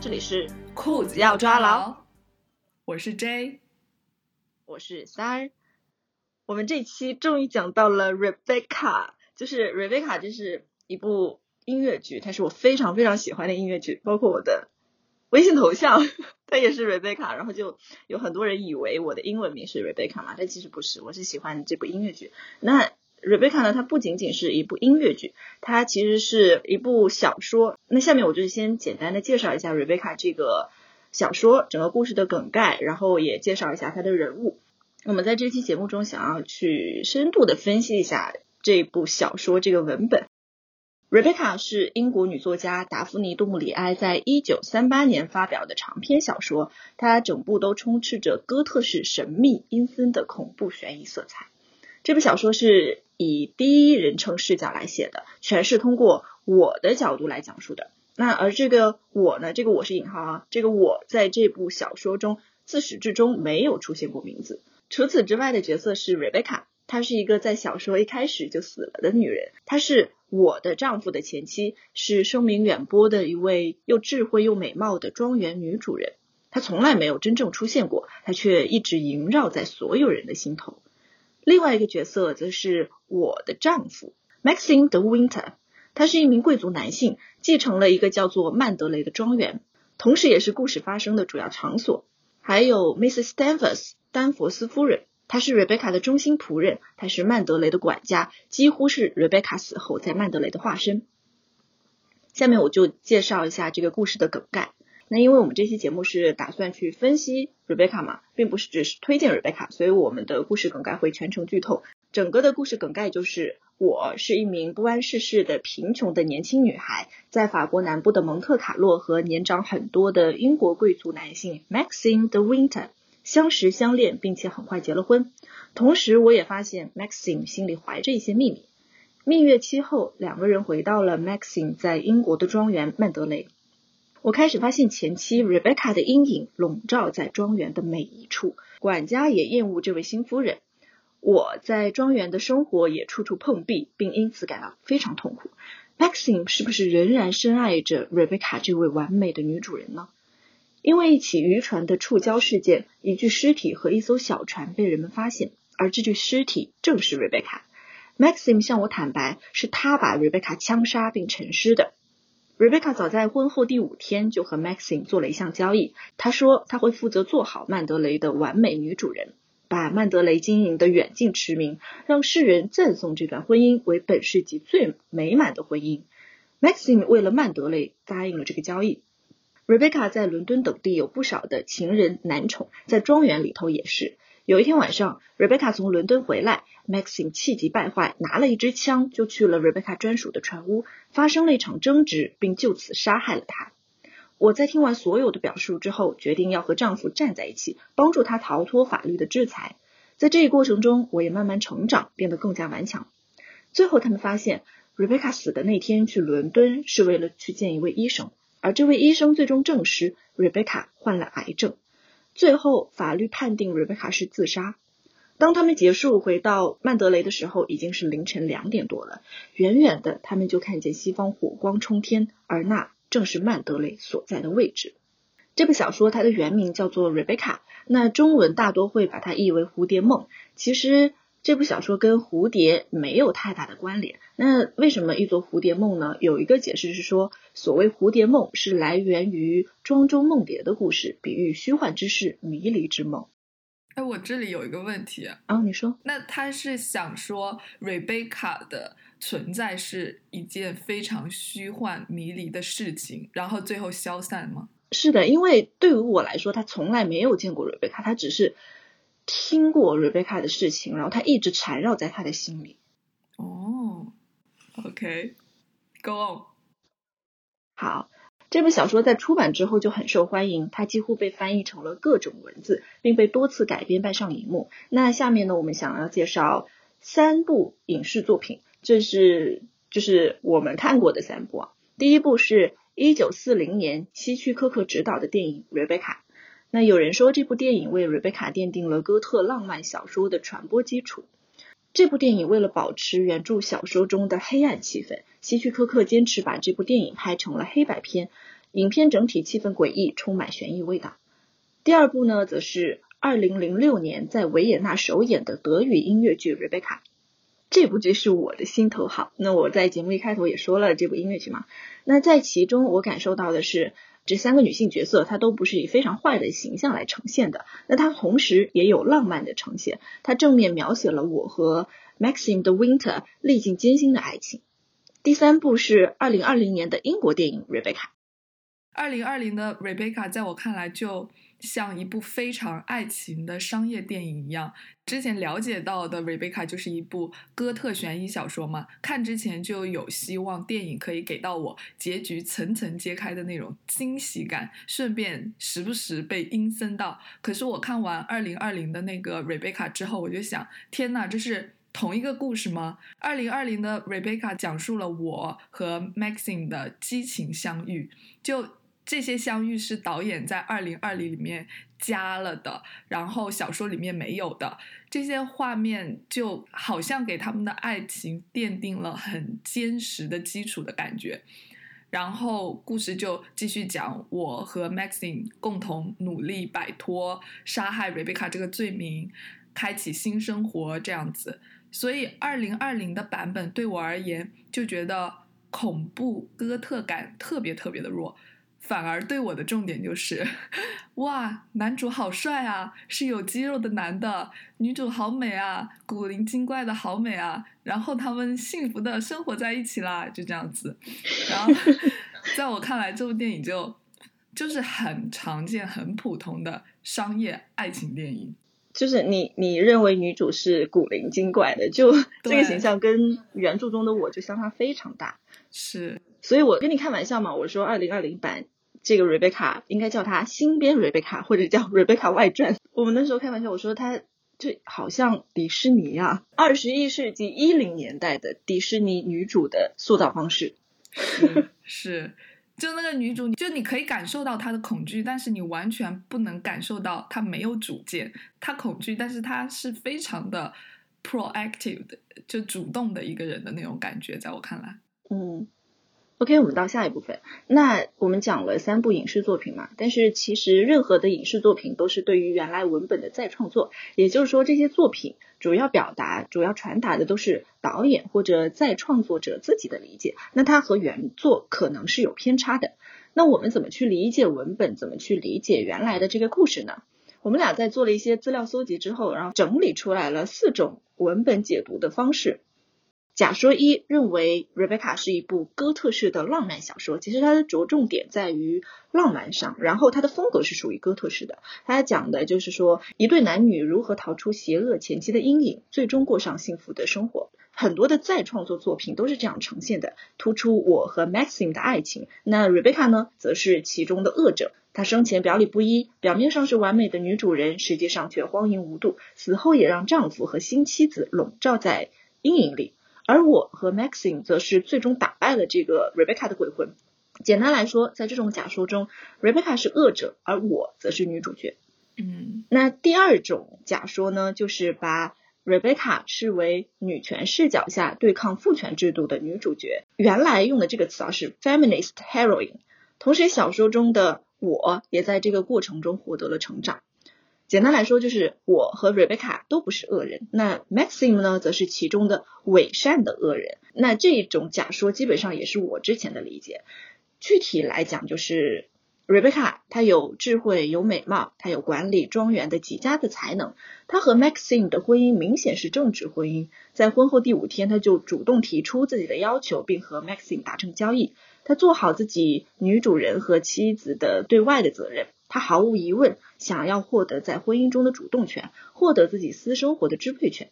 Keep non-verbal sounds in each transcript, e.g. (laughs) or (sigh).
这里是裤子要抓牢，我是 J，我是三儿。我们这期终于讲到了 Rebecca，就是 Rebecca，这是一部音乐剧，它是我非常非常喜欢的音乐剧，包括我的微信头像，(laughs) 它也是 Rebecca。然后就有很多人以为我的英文名是 Rebecca 嘛，但其实不是，我是喜欢这部音乐剧。那 Rebecca 呢，它不仅仅是一部音乐剧，它其实是一部小说。那下面我就先简单的介绍一下 Rebecca 这个小说整个故事的梗概，然后也介绍一下它的人物。我们在这期节目中想要去深度的分析一下这部小说这个文本。Rebecca 是英国女作家达芙妮·杜穆里埃在一九三八年发表的长篇小说，它整部都充斥着哥特式神秘阴森的恐怖悬疑色彩。这部小说是。以第一人称视角来写的，全是通过我的角度来讲述的。那而这个我呢？这个我是引号啊。这个我在这部小说中自始至终没有出现过名字。除此之外的角色是 Rebecca，她是一个在小说一开始就死了的女人。她是我的丈夫的前妻，是声名远播的一位又智慧又美貌的庄园女主人。她从来没有真正出现过，她却一直萦绕在所有人的心头。另外一个角色则是我的丈夫 Maxine de Winter，他是一名贵族男性，继承了一个叫做曼德雷的庄园，同时也是故事发生的主要场所。还有 Mrs. Danvers 丹佛斯夫人，她是 Rebecca 的忠心仆人，她是曼德雷的管家，几乎是 Rebecca 死后在曼德雷的化身。下面我就介绍一下这个故事的梗概。那因为我们这期节目是打算去分析 Rebecca 嘛，并不是只是推荐 Rebecca，所以我们的故事梗概会全程剧透。整个的故事梗概就是：我是一名不谙世事的贫穷的年轻女孩，在法国南部的蒙特卡洛和年长很多的英国贵族男性 Maxine de Winter 相识相恋，并且很快结了婚。同时，我也发现 Maxine 心里怀着一些秘密。蜜月期后，两个人回到了 Maxine 在英国的庄园曼德雷。我开始发现前妻 Rebecca 的阴影笼罩在庄园的每一处，管家也厌恶这位新夫人。我在庄园的生活也处处碰壁，并因此感到非常痛苦。Maxim 是不是仍然深爱着 Rebecca 这位完美的女主人呢？因为一起渔船的触礁事件，一具尸体和一艘小船被人们发现，而这具尸体正是 Rebecca。Maxim 向我坦白，是他把 Rebecca 枪杀并沉尸的。Rebecca 早在婚后第五天就和 Maxine 做了一项交易。她说，她会负责做好曼德雷的完美女主人，把曼德雷经营的远近驰名，让世人赞颂这段婚姻为本世纪最美满的婚姻。Maxine 为了曼德雷答应了这个交易。Rebecca 在伦敦等地有不少的情人男宠，在庄园里头也是。有一天晚上，Rebecca 从伦敦回来，Maxine 气急败坏，拿了一支枪就去了 Rebecca 专属的船屋，发生了一场争执，并就此杀害了她。我在听完所有的表述之后，决定要和丈夫站在一起，帮助他逃脱法律的制裁。在这一过程中，我也慢慢成长，变得更加顽强。最后，他们发现 Rebecca 死的那天去伦敦是为了去见一位医生，而这位医生最终证实 Rebecca 患了癌症。最后，法律判定瑞贝卡是自杀。当他们结束回到曼德雷的时候，已经是凌晨两点多了。远远的，他们就看见西方火光冲天，而那正是曼德雷所在的位置。这部小说它的原名叫做《瑞贝卡》，那中文大多会把它译为《蝴蝶梦》。其实。这部小说跟蝴蝶没有太大的关联。那为什么译作蝴蝶梦呢？有一个解释是说，所谓蝴蝶梦是来源于庄周梦蝶的故事，比喻虚幻之事、迷离之梦。哎，我这里有一个问题啊，你说，那他是想说瑞贝卡的存在是一件非常虚幻迷离的事情，然后最后消散吗？是的，因为对于我来说，他从来没有见过瑞贝卡，他只是。听过 Rebecca 的事情，然后他一直缠绕在他的心里。哦，OK，Go on。好，这部小说在出版之后就很受欢迎，它几乎被翻译成了各种文字，并被多次改编搬上荧幕。那下面呢，我们想要介绍三部影视作品，这是就是我们看过的三部啊。第一部是一九四零年希区柯克执导的电影《Rebecca》。那有人说，这部电影为瑞贝卡奠定了哥特浪漫小说的传播基础。这部电影为了保持原著小说中的黑暗气氛，希区柯克坚持把这部电影拍成了黑白片，影片整体气氛诡异，充满悬疑味道。第二部呢，则是二零零六年在维也纳首演的德语音乐剧《瑞贝卡》。这部剧是我的心头好。那我在节目一开头也说了这部音乐剧嘛。那在其中，我感受到的是，这三个女性角色她都不是以非常坏的形象来呈现的。那她同时也有浪漫的呈现，她正面描写了我和 Maxim 的 Winter 历尽艰辛的爱情。第三部是二零二零年的英国电影《Rebecca》。二零二零的《Rebecca》在我看来就。像一部非常爱情的商业电影一样，之前了解到的《Rebecca》就是一部哥特悬疑小说嘛，看之前就有希望电影可以给到我结局层层揭开的那种惊喜感，顺便时不时被阴森到。可是我看完二零二零的那个《Rebecca》之后，我就想，天呐，这是同一个故事吗？二零二零的《Rebecca》讲述了我和 Maxine 的激情相遇，就。这些相遇是导演在二零二零里面加了的，然后小说里面没有的。这些画面就好像给他们的爱情奠定了很坚实的基础的感觉。然后故事就继续讲我和 Maxine 共同努力摆脱杀害 Rebecca 这个罪名，开启新生活这样子。所以二零二零的版本对我而言就觉得恐怖哥特感特别特别的弱。反而对我的重点就是，哇，男主好帅啊，是有肌肉的男的；女主好美啊，古灵精怪的好美啊。然后他们幸福的生活在一起啦，就这样子。然后，(laughs) 在我看来，这部电影就就是很常见、很普通的商业爱情电影。就是你你认为女主是古灵精怪的，就这个形象跟原著中的我就相差非常大。是，所以我跟你开玩笑嘛，我说二零二零版。这个 Rebecca 应该叫她新编 Rebecca，或者叫 (laughs) Rebecca 外传。我们那时候开玩笑，我说她就好像迪士尼啊，二十一世纪一零年代的迪士尼女主的塑造方式。(laughs) 是，就那个女主，就你可以感受到她的恐惧，但是你完全不能感受到她没有主见。她恐惧，但是她是非常的 proactive 的，就主动的一个人的那种感觉，在我看来，嗯。OK，我们到下一部分。那我们讲了三部影视作品嘛，但是其实任何的影视作品都是对于原来文本的再创作，也就是说这些作品主要表达、主要传达的都是导演或者再创作者自己的理解，那它和原作可能是有偏差的。那我们怎么去理解文本？怎么去理解原来的这个故事呢？我们俩在做了一些资料搜集之后，然后整理出来了四种文本解读的方式。假说一认为《Rebecca》是一部哥特式的浪漫小说，其实它的着重点在于浪漫上，然后它的风格是属于哥特式的。它讲的就是说一对男女如何逃出邪恶前妻的阴影，最终过上幸福的生活。很多的再创作作品都是这样呈现的，突出我和 Maxim 的爱情。那 Rebecca 呢，则是其中的恶者。她生前表里不一，表面上是完美的女主人，实际上却荒淫无度，死后也让丈夫和新妻子笼罩在阴影里。而我和 Maxine 则是最终打败了这个 Rebecca 的鬼魂。简单来说，在这种假说中，Rebecca 是恶者，而我则是女主角。嗯，那第二种假说呢，就是把 Rebecca 视为女权视角下对抗父权制度的女主角。原来用的这个词啊是 feminist heroine。同时，小说中的我也在这个过程中获得了成长。简单来说，就是我和 Rebecca 都不是恶人，那 Maxim 呢，则是其中的伪善的恶人。那这种假说基本上也是我之前的理解。具体来讲，就是 Rebecca 她有智慧、有美貌，她有管理庄园的极佳的才能。她和 Maxim 的婚姻明显是政治婚姻，在婚后第五天，她就主动提出自己的要求，并和 Maxim 达成交易。她做好自己女主人和妻子的对外的责任。他毫无疑问想要获得在婚姻中的主动权，获得自己私生活的支配权，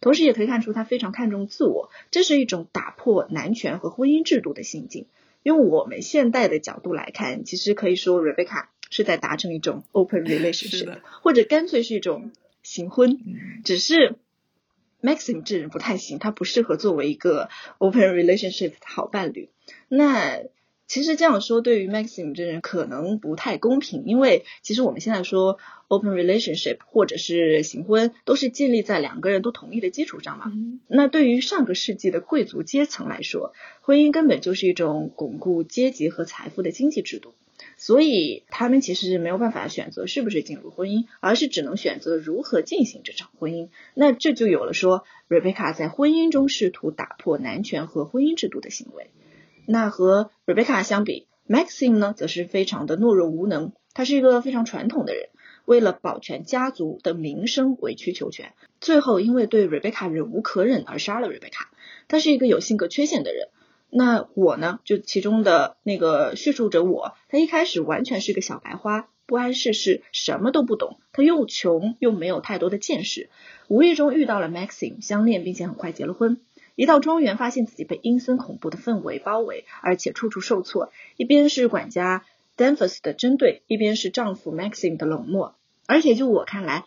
同时也可以看出他非常看重自我，这是一种打破男权和婚姻制度的心境。用我们现代的角度来看，其实可以说 Rebecca 是在达成一种 open relationship，或者干脆是一种行婚。只是 Maxim 这人不太行，他不适合作为一个 open relationship 的好伴侣。那。其实这样说对于 Maxim 这人可能不太公平，因为其实我们现在说 open relationship 或者是行婚，都是建立在两个人都同意的基础上嘛。那对于上个世纪的贵族阶层来说，婚姻根本就是一种巩固阶级和财富的经济制度，所以他们其实没有办法选择是不是进入婚姻，而是只能选择如何进行这场婚姻。那这就有了说 Rebecca 在婚姻中试图打破男权和婚姻制度的行为。那和 Rebecca 相比，Maxim 呢，则是非常的懦弱无能。他是一个非常传统的人，为了保全家族的名声，委曲求全。最后因为对 Rebecca 忍无可忍而杀了 Rebecca。他是一个有性格缺陷的人。那我呢，就其中的那个叙述者我，他一开始完全是个小白花，不谙世事，什么都不懂。他又穷又没有太多的见识，无意中遇到了 Maxim，相恋，并且很快结了婚。一到庄园，发现自己被阴森恐怖的氛围包围，而且处处受挫。一边是管家 Danvers 的针对，一边是丈夫 Maxim 的冷漠。而且就我看来，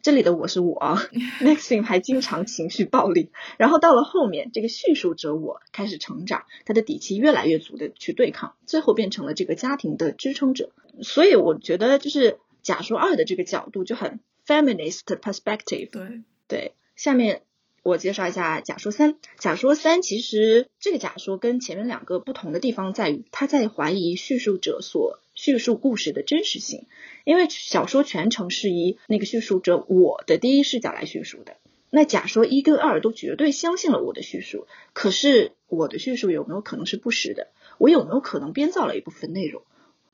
这里的我是我，(laughs) Maxim 还经常情绪暴力。然后到了后面，这个叙述者我开始成长，他的底气越来越足的去对抗，最后变成了这个家庭的支撑者。所以我觉得，就是假说二的这个角度就很 feminist perspective。对对，下面。我介绍一下假说三。假说三其实这个假说跟前面两个不同的地方在于，他在怀疑叙述者所叙述故事的真实性。因为小说全程是以那个叙述者我的第一视角来叙述的。那假说一跟二都绝对相信了我的叙述，可是我的叙述有没有可能是不实的？我有没有可能编造了一部分内容？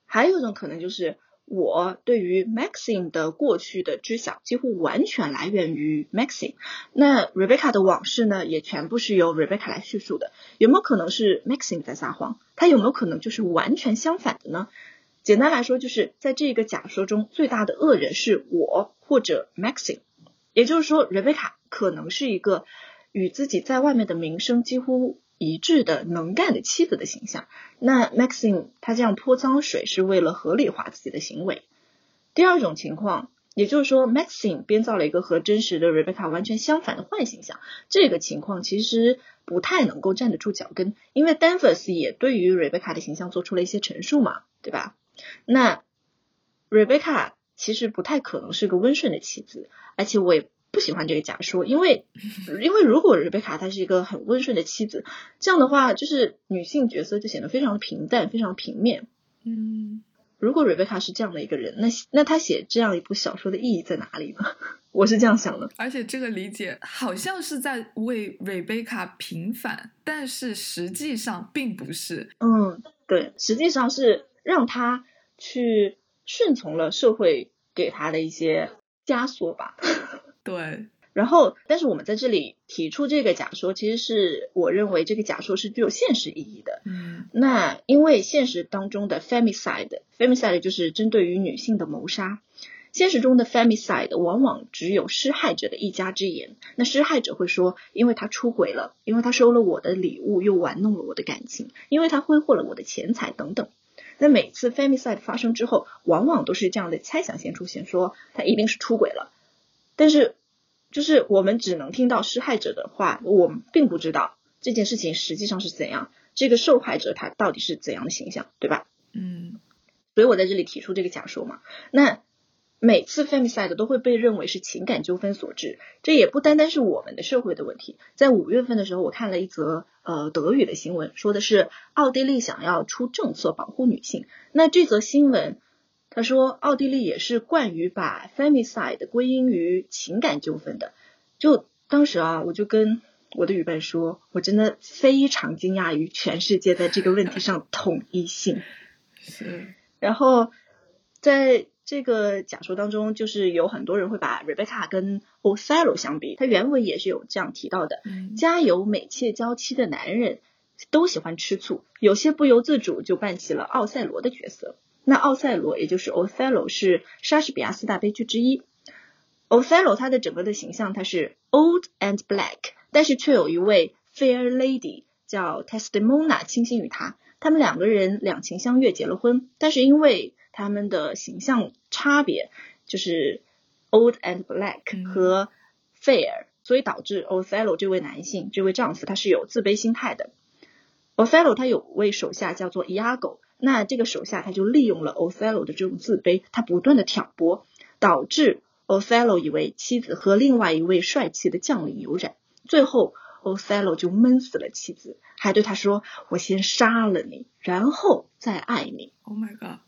还有一种可能就是。我对于 Maxim 的过去的知晓几乎完全来源于 Maxim，那 Rebecca 的往事呢，也全部是由 Rebecca 来叙述的。有没有可能是 Maxim 在撒谎？他有没有可能就是完全相反的呢？简单来说，就是在这个假说中，最大的恶人是我或者 Maxim，也就是说，Rebecca 可能是一个与自己在外面的名声几乎。一致的能干的妻子的形象，那 Maxine 他这样泼脏水是为了合理化自己的行为。第二种情况，也就是说 Maxine 编造了一个和真实的 Rebecca 完全相反的坏形象，这个情况其实不太能够站得住脚跟，因为 Danvers 也对于 Rebecca 的形象做出了一些陈述嘛，对吧？那 Rebecca 其实不太可能是个温顺的妻子，而且我也。不喜欢这个假说，因为因为如果瑞贝卡她是一个很温顺的妻子，这样的话，就是女性角色就显得非常平淡，非常平面。嗯，如果瑞贝卡是这样的一个人，那那她写这样一部小说的意义在哪里呢？(laughs) 我是这样想的。而且这个理解好像是在为瑞贝卡平反，但是实际上并不是。嗯，对，实际上是让她去顺从了社会给她的一些枷锁吧。对，然后，但是我们在这里提出这个假说，其实是我认为这个假说是具有现实意义的。嗯，那因为现实当中的 femicide，femicide 就是针对于女性的谋杀。现实中的 femicide 往往只有施害者的一家之言。那施害者会说，因为他出轨了，因为他收了我的礼物，又玩弄了我的感情，因为他挥霍了我的钱财等等。那每次 femicide 发生之后，往往都是这样的猜想先出现，说他一定是出轨了。但是，就是我们只能听到施害者的话，我们并不知道这件事情实际上是怎样，这个受害者他到底是怎样的形象，对吧？嗯，所以我在这里提出这个假说嘛。那每次 femicide 都会被认为是情感纠纷所致，这也不单单是我们的社会的问题。在五月份的时候，我看了一则呃德语的新闻，说的是奥地利想要出政策保护女性。那这则新闻。他说，奥地利也是惯于把 femicide 归因于情感纠纷的。就当时啊，我就跟我的语伴说，我真的非常惊讶于全世界在这个问题上 (laughs) 统一性。是。然后在这个假说当中，就是有很多人会把 Rebecca 跟 Othello 相比，他原文也是有这样提到的：家有美妾娇妻的男人都喜欢吃醋，有些不由自主就扮起了奥赛罗的角色。那奥赛罗，也就是 Othello，是莎士比亚四大悲剧之一。Othello 他的整个的形象，他是 old and black，但是却有一位 fair lady 叫 Testimona 倾心于他。他们两个人两情相悦，结了婚。但是因为他们的形象差别，就是 old and black 和 fair，所以导致 Othello 这位男性，这位丈夫，他是有自卑心态的。Othello 他有位手下叫做 Iago，那这个手下他就利用了 Othello 的这种自卑，他不断的挑拨，导致 Othello 以为妻子和另外一位帅气的将领有染，最后 Othello 就闷死了妻子，还对他说：“我先杀了你，然后再爱你。” Oh my god！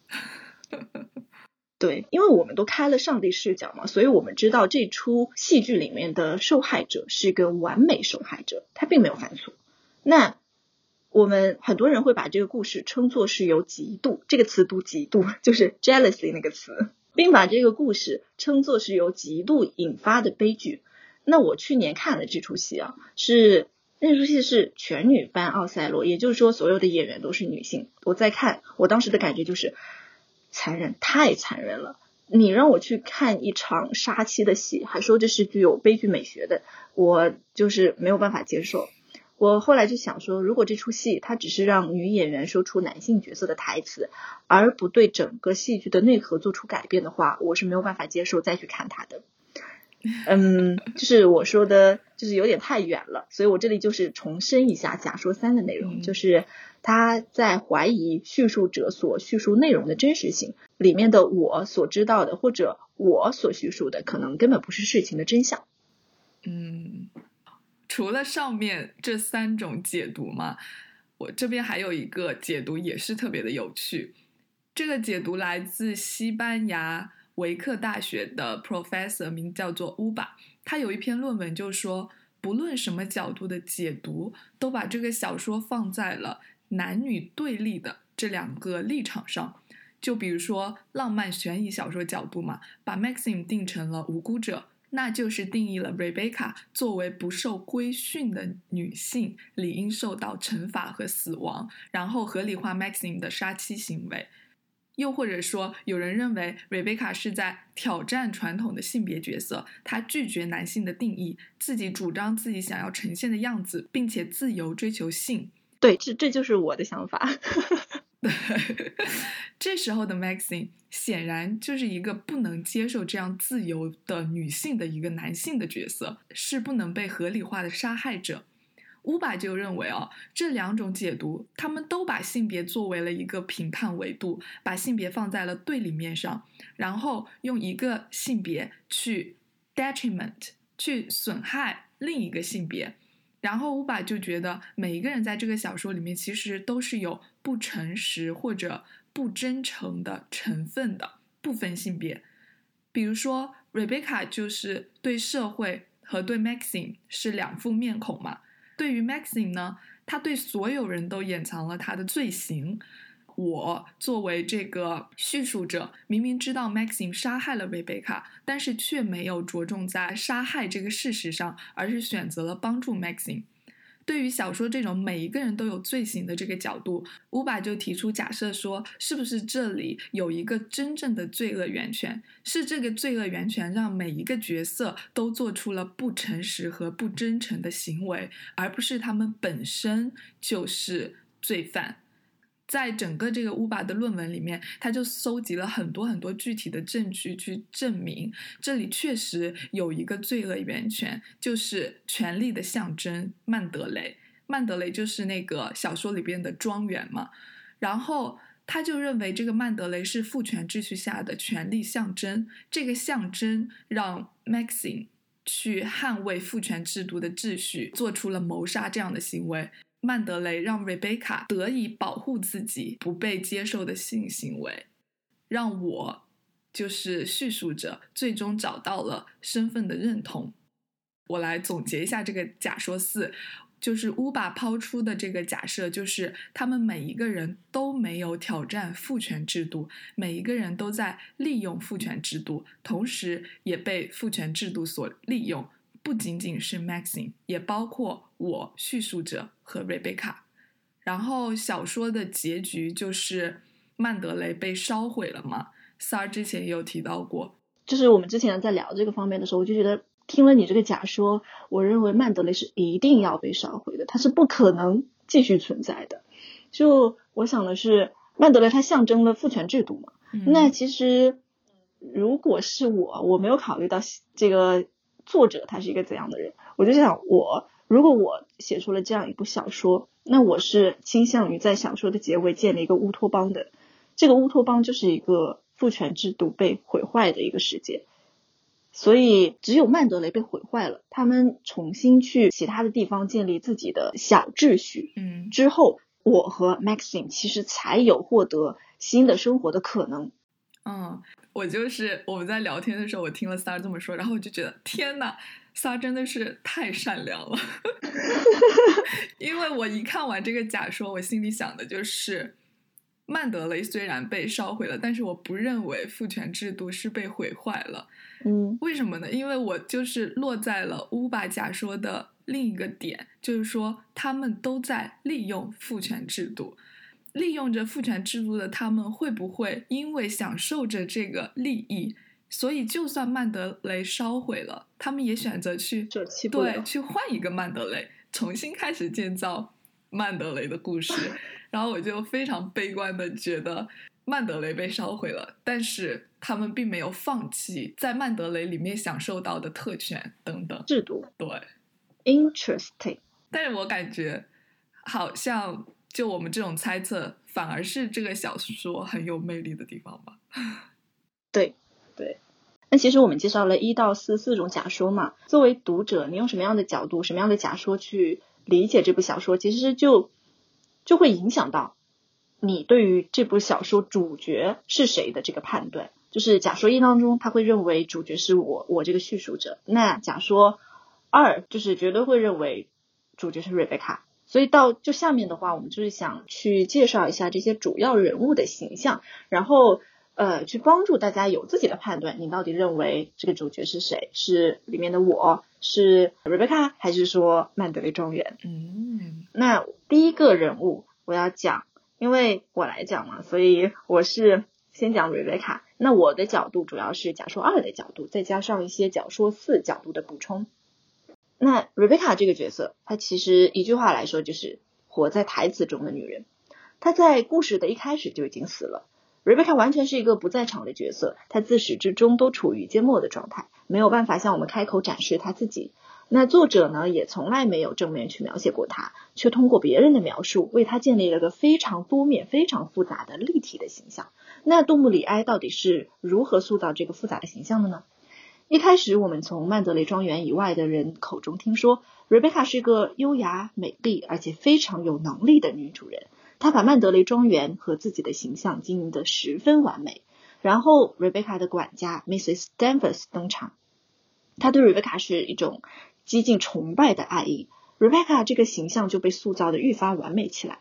(laughs) 对，因为我们都开了上帝视角嘛，所以我们知道这出戏剧里面的受害者是一个完美受害者，他并没有犯错。那我们很多人会把这个故事称作是由嫉妒这个词读嫉妒，就是 jealousy 那个词，并把这个故事称作是由嫉妒引发的悲剧。那我去年看了这出戏啊，是那出戏是全女班奥赛罗，也就是说所有的演员都是女性。我在看，我当时的感觉就是。残忍，太残忍了！你让我去看一场杀妻的戏，还说这是具有悲剧美学的，我就是没有办法接受。我后来就想说，如果这出戏它只是让女演员说出男性角色的台词，而不对整个戏剧的内核做出改变的话，我是没有办法接受再去看它的。(laughs) 嗯，就是我说的，就是有点太远了，所以我这里就是重申一下假说三的内容，就是他在怀疑叙述者所叙述内容的真实性，里面的我所知道的或者我所叙述的，可能根本不是事情的真相。嗯，除了上面这三种解读嘛，我这边还有一个解读也是特别的有趣，这个解读来自西班牙。维克大学的 professor 名叫做乌巴，他有一篇论文就说，不论什么角度的解读，都把这个小说放在了男女对立的这两个立场上。就比如说浪漫悬疑小说角度嘛，把 Maxim 定成了无辜者，那就是定义了 Rebecca 作为不受规训的女性，理应受到惩罚和死亡，然后合理化 Maxim 的杀妻行为。又或者说，有人认为瑞贝卡是在挑战传统的性别角色，她拒绝男性的定义，自己主张自己想要呈现的样子，并且自由追求性。对，这这就是我的想法。对，(laughs) 这时候的 Maxine 显然就是一个不能接受这样自由的女性的一个男性的角色，是不能被合理化的杀害者。乌巴就认为哦，这两种解读，他们都把性别作为了一个评判维度，把性别放在了对立面上，然后用一个性别去 detriment 去损害另一个性别，然后乌巴就觉得每一个人在这个小说里面其实都是有不诚实或者不真诚的成分的，不分性别。比如说 Rebecca 就是对社会和对 Maxine 是两副面孔嘛。对于 Maxine 呢，他对所有人都掩藏了他的罪行。我作为这个叙述者，明明知道 Maxine 杀害了 Rebecca，但是却没有着重在杀害这个事实上，而是选择了帮助 Maxine。对于小说这种每一个人都有罪行的这个角度，乌巴就提出假设说，是不是这里有一个真正的罪恶源泉？是这个罪恶源泉让每一个角色都做出了不诚实和不真诚的行为，而不是他们本身就是罪犯？在整个这个乌巴的论文里面，他就搜集了很多很多具体的证据去证明，这里确实有一个罪恶源泉，就是权力的象征曼德雷。曼德雷就是那个小说里边的庄园嘛。然后他就认为这个曼德雷是父权秩序下的权力象征，这个象征让 Maxine 去捍卫父权制度的秩序，做出了谋杀这样的行为。曼德雷让 Rebecca 得以保护自己不被接受的性行为，让我就是叙述者最终找到了身份的认同。我来总结一下这个假说四，就是乌巴抛出的这个假设，就是他们每一个人都没有挑战父权制度，每一个人都在利用父权制度，同时也被父权制度所利用。不仅仅是 Maxine，也包括我叙述者和 Rebecca。然后小说的结局就是曼德雷被烧毁了嘛。三儿之前也有提到过，就是我们之前在聊这个方面的时候，我就觉得听了你这个假说，我认为曼德雷是一定要被烧毁的，它是不可能继续存在的。就我想的是，曼德雷它象征了父权制度嘛。那其实如果是我，我没有考虑到这个。作者他是一个怎样的人？我就想，我如果我写出了这样一部小说，那我是倾向于在小说的结尾建立一个乌托邦的。这个乌托邦就是一个父权制度被毁坏的一个世界。所以，只有曼德雷被毁坏了，他们重新去其他的地方建立自己的小秩序。嗯，之后，我和 Maxim 其实才有获得新的生活的可能。嗯，我就是我们在聊天的时候，我听了 Star 这么说，然后我就觉得天呐 r 真的是太善良了。(laughs) 因为我一看完这个假说，我心里想的就是，曼德雷虽然被烧毁了，但是我不认为父权制度是被毁坏了。嗯，为什么呢？因为我就是落在了乌巴假说的另一个点，就是说他们都在利用父权制度，利用着父权制度的他们会不会因为享受着这个利益，所以就算曼德雷烧毁了，他们也选择去对去换一个曼德雷，重新开始建造曼德雷的故事。(laughs) 然后我就非常悲观的觉得。曼德雷被烧毁了，但是他们并没有放弃在曼德雷里面享受到的特权等等制度。对，interesting。但是我感觉好像就我们这种猜测，反而是这个小说很有魅力的地方吧。(laughs) 对对。那其实我们介绍了一到四四种假说嘛，作为读者，你用什么样的角度、什么样的假说去理解这部小说，其实就就会影响到。你对于这部小说主角是谁的这个判断，就是假说一当中，他会认为主角是我，我这个叙述者。那假说二就是绝对会认为主角是瑞贝卡。所以到就下面的话，我们就是想去介绍一下这些主要人物的形象，然后呃去帮助大家有自己的判断。你到底认为这个主角是谁？是里面的我是 Rebecca，，还是说曼德雷庄园？嗯，那第一个人物我要讲。因为我来讲嘛，所以我是先讲瑞贝卡。那我的角度主要是假说二的角度，再加上一些假说四角度的补充。那瑞贝卡这个角色，她其实一句话来说就是活在台词中的女人。她在故事的一开始就已经死了。瑞贝卡完全是一个不在场的角色，她自始至终都处于缄默的状态，没有办法向我们开口展示她自己。那作者呢，也从来没有正面去描写过她，却通过别人的描述，为她建立了个非常多面、非常复杂的立体的形象。那杜穆里埃到底是如何塑造这个复杂的形象的呢？一开始，我们从曼德雷庄园以外的人口中听说，瑞贝卡是一个优雅、美丽而且非常有能力的女主人。他把曼德雷庄园和自己的形象经营得十分完美。然后，瑞贝卡的管家 Mrs. Danvers 登场，他对瑞贝卡是一种。激进崇拜的爱意，Rebecca 这个形象就被塑造的愈发完美起来。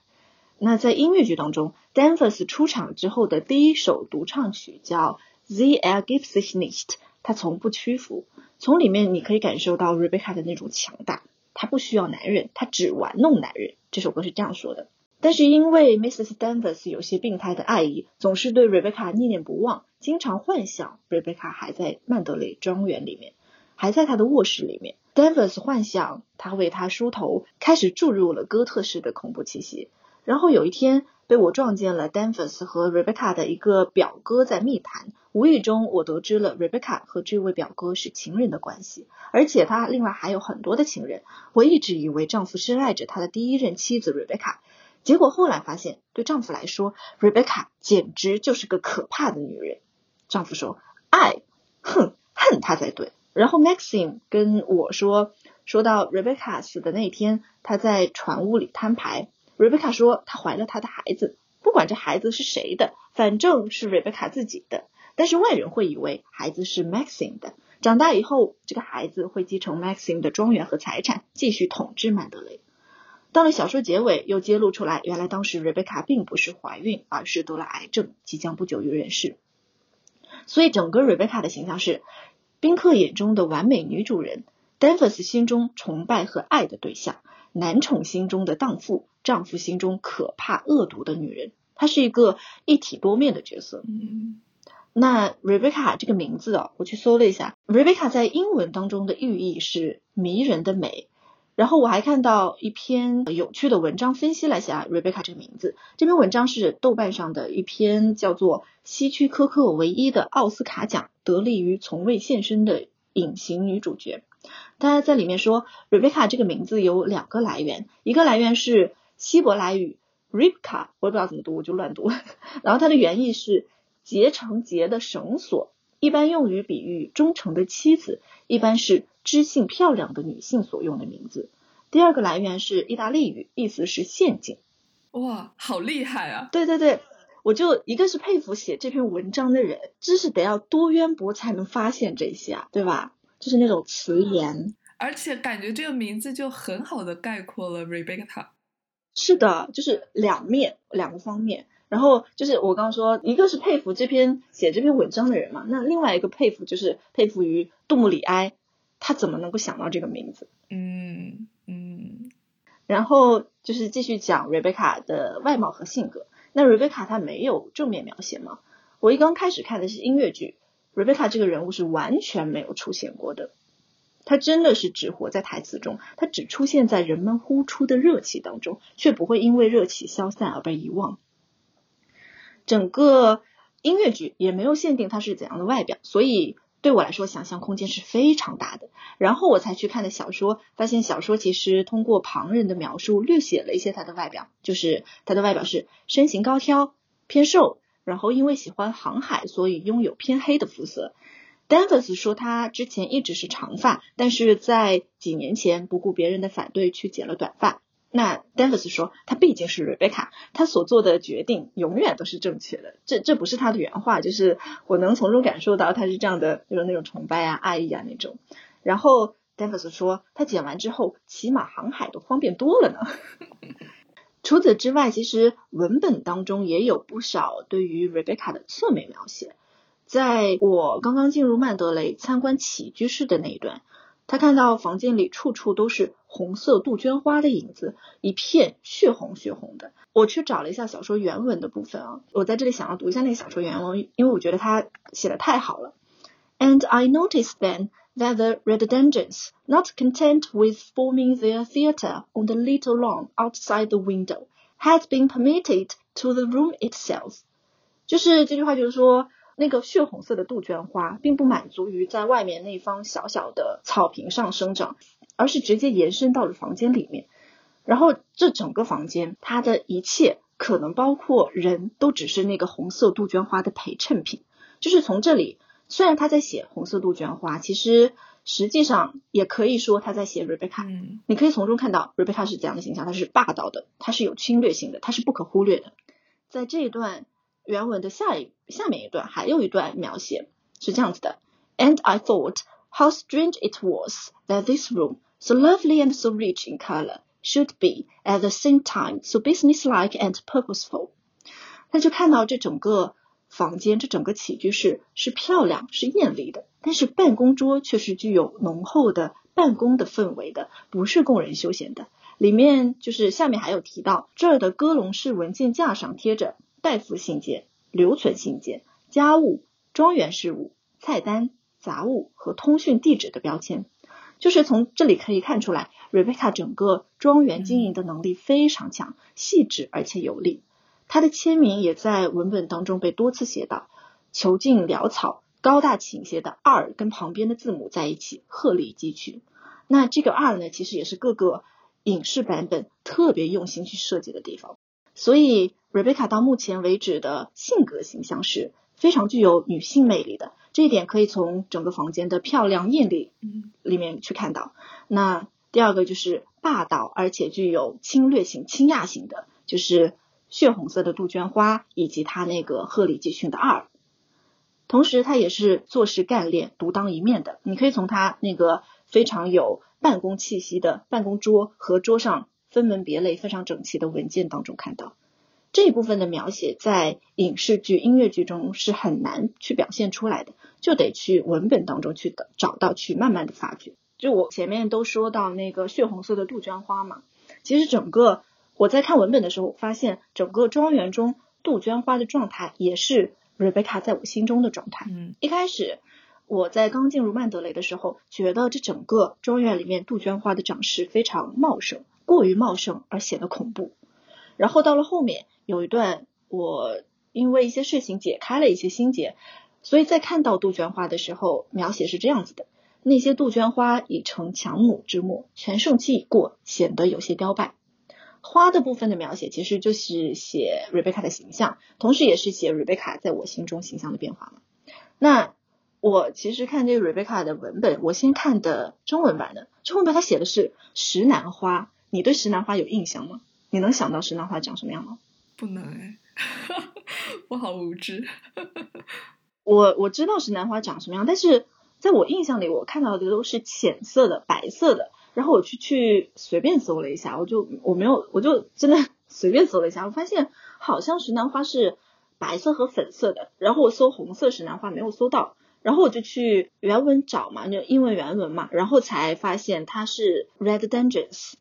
那在音乐剧当中，Danvers 出场之后的第一首独唱曲叫《The Air Gives It Nicht》，他从不屈服。从里面你可以感受到 Rebecca 的那种强大，她不需要男人，她只玩弄男人。这首歌是这样说的。但是因为 Mrs. Danvers 有些病态的爱意，总是对 Rebecca 念念不忘，经常幻想 Rebecca 还在曼德雷庄园里面，还在他的卧室里面。Danvers 幻想他为他梳头，开始注入了哥特式的恐怖气息。然后有一天被我撞见了 Danvers 和 Rebecca 的一个表哥在密谈，无意中我得知了 Rebecca 和这位表哥是情人的关系，而且他另外还有很多的情人。我一直以为丈夫深爱着他的第一任妻子 Rebecca，结果后来发现对丈夫来说，Rebecca 简直就是个可怕的女人。丈夫说：“爱，哼，恨她才对。”然后 Maxim 跟我说，说到 Rebecca 死的那天，他在船屋里摊牌。Rebecca 说她怀了他的孩子，不管这孩子是谁的，反正是 Rebecca 自己的。但是外人会以为孩子是 Maxim 的。长大以后，这个孩子会继承 Maxim 的庄园和财产，继续统治曼德雷。到了小说结尾，又揭露出来，原来当时 Rebecca 并不是怀孕，而是得了癌症，即将不久于人世。所以整个 Rebecca 的形象是。宾客眼中的完美女主人，Danvers 心中崇拜和爱的对象，男宠心中的荡妇，丈夫心中可怕恶毒的女人，她是一个一体多面的角色。嗯，那 Rebecca 这个名字啊，我去搜了一下，Rebecca 在英文当中的寓意是迷人的美。然后我还看到一篇有趣的文章，分析了一下 Rebecca 这个名字。这篇文章是豆瓣上的一篇叫做《希区柯克唯一的奥斯卡奖得力于从未现身的隐形女主角。大家在里面说，Rebecca 这个名字有两个来源，一个来源是希伯来语 Ribka，我也不知道怎么读，我就乱读。(laughs) 然后它的原意是结成结的绳索，一般用于比喻忠诚的妻子，一般是知性漂亮的女性所用的名字。第二个来源是意大利语，意思是陷阱。哇，好厉害啊！对对对，我就一个是佩服写这篇文章的人，知识得要多渊博才能发现这些啊，对吧？就是那种词言，而且感觉这个名字就很好的概括了 Rebecca。是的，就是两面两个方面。然后就是我刚刚说，一个是佩服这篇写这篇文章的人嘛，那另外一个佩服就是佩服于杜穆里埃，他怎么能够想到这个名字？嗯嗯。然后就是继续讲瑞贝卡的外貌和性格。那瑞贝卡她没有正面描写吗？我一刚开始看的是音乐剧。瑞贝卡这个人物是完全没有出现过的，他真的是只活在台词中，他只出现在人们呼出的热气当中，却不会因为热气消散而被遗忘。整个音乐剧也没有限定他是怎样的外表，所以对我来说想象空间是非常大的。然后我才去看的小说，发现小说其实通过旁人的描述略写了一些他的外表，就是他的外表是身形高挑、偏瘦。然后因为喜欢航海，所以拥有偏黑的肤色。Danvers 说他之前一直是长发，但是在几年前不顾别人的反对去剪了短发。那 Danvers 说他毕竟是 Rebecca，他所做的决定永远都是正确的。这这不是他的原话，就是我能从中感受到他是这样的，就是那种崇拜啊、爱意啊那种。然后 Danvers 说他剪完之后骑马航海都方便多了呢。(laughs) 除此之外，其实文本当中也有不少对于 Rebecca 的侧面描写。在我刚刚进入曼德雷参观起居室的那一段，他看到房间里处处都是红色杜鹃花的影子，一片血红血红的。我去找了一下小说原文的部分啊，我在这里想要读一下那个小说原文，因为我觉得他写的太好了。And I noticed then. that the rhododendrons, not content with forming their theatre on the little lawn outside the window, had been permitted to the room itself。就是这句话，就是说，那个血红色的杜鹃花并不满足于在外面那方小小的草坪上生长，而是直接延伸到了房间里面。然后，这整个房间，它的一切可能包括人都只是那个红色杜鹃花的陪衬品。就是从这里。虽然他在写红色杜鹃花，其实实际上也可以说他在写 Rebecca。嗯，你可以从中看到 Rebecca 是怎样的形象，她是霸道的，她是有侵略性的，她是不可忽略的。在这一段原文的下一下面一段，还有一段描写是这样子的：And I thought how strange it was that this room, so lovely and so rich in color, should be at the same time so businesslike and purposeful。他就看到这整个。房间这整个起居室是漂亮是艳丽的，但是办公桌却是具有浓厚的办公的氛围的，不是供人休闲的。里面就是下面还有提到，这儿的鸽笼式文件架上贴着代付信件、留存信件、家务、庄园事务、菜单、杂物和通讯地址的标签。就是从这里可以看出来，Rebecca 整个庄园经营的能力非常强，细致而且有力。他的签名也在文本当中被多次写到，遒劲潦草、高大倾斜的 R 跟旁边的字母在一起，鹤立鸡群。那这个 R 呢，其实也是各个影视版本特别用心去设计的地方。所以 Rebecca 到目前为止的性格形象是非常具有女性魅力的，这一点可以从整个房间的漂亮艳丽里面去看到。那第二个就是霸道而且具有侵略性、倾轧性的，就是。血红色的杜鹃花，以及他那个鹤立鸡群的二，同时他也是做事干练、独当一面的。你可以从他那个非常有办公气息的办公桌和桌上分门别类、非常整齐的文件当中看到这一部分的描写，在影视剧、音乐剧中是很难去表现出来的，就得去文本当中去找到、去慢慢的发掘。就我前面都说到那个血红色的杜鹃花嘛，其实整个。我在看文本的时候，发现整个庄园中杜鹃花的状态也是 Rebecca 在我心中的状态。嗯，一开始我在刚进入曼德雷的时候，觉得这整个庄园里面杜鹃花的长势非常茂盛，过于茂盛而显得恐怖。然后到了后面有一段，我因为一些事情解开了一些心结，所以在看到杜鹃花的时候，描写是这样子的：那些杜鹃花已成强弩之末，全盛期已过，显得有些凋败。花的部分的描写其实就是写 Rebecca 的形象，同时也是写 Rebecca 在我心中形象的变化嘛。那我其实看这个 Rebecca 的文本，我先看的中文版的，中文版它写的是石楠花。你对石楠花有印象吗？你能想到石楠花长什么样吗？不能哎，(laughs) 我好无知。我我知道石楠花长什么样，但是在我印象里，我看到的都是浅色的、白色的。然后我去去随便搜了一下，我就我没有，我就真的 (laughs) 随便搜了一下，我发现好像石楠花是白色和粉色的。然后我搜红色石楠花没有搜到，然后我就去原文找嘛，就英文原文嘛，然后才发现它是 red dendrons。